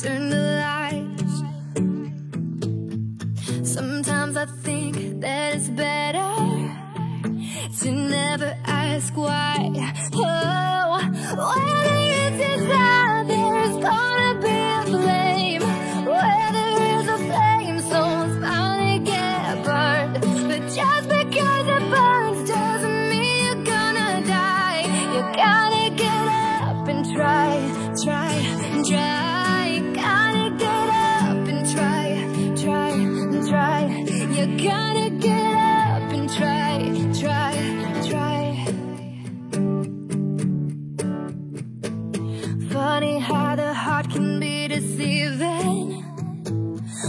turn the lights. Sometimes I think that it's better to never ask why. gotta get up and try, try, try. Funny how the heart can be deceiving.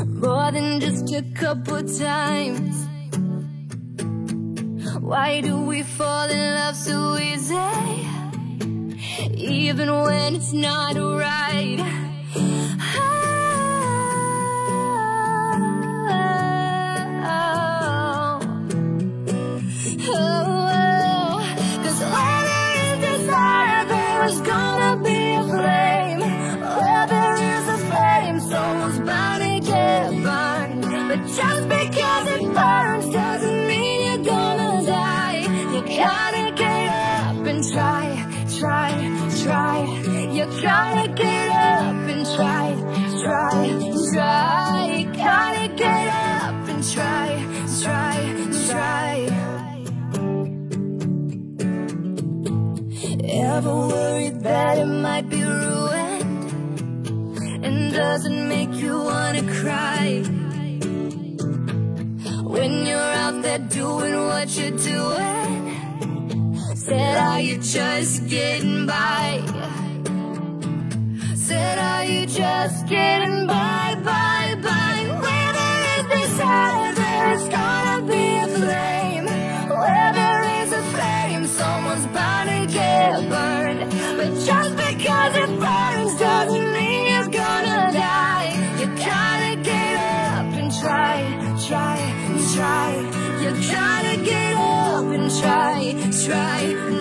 More than just a couple times. Why do we fall in love so easy? Even when it's not right. Is gonna be a flame. Where there is a flame, someone's bound to get burned. But just because it burns doesn't mean you're gonna die. You gotta get up and try, try, try. You gotta get up and try, try, try. Ever worried that it might be ruined? And does it make you wanna cry? When you're out there doing what you're doing Said, are you just getting by? Said, are you just getting by, by, by? Where there is desire, there's gonna You gotta get up and try, try, try.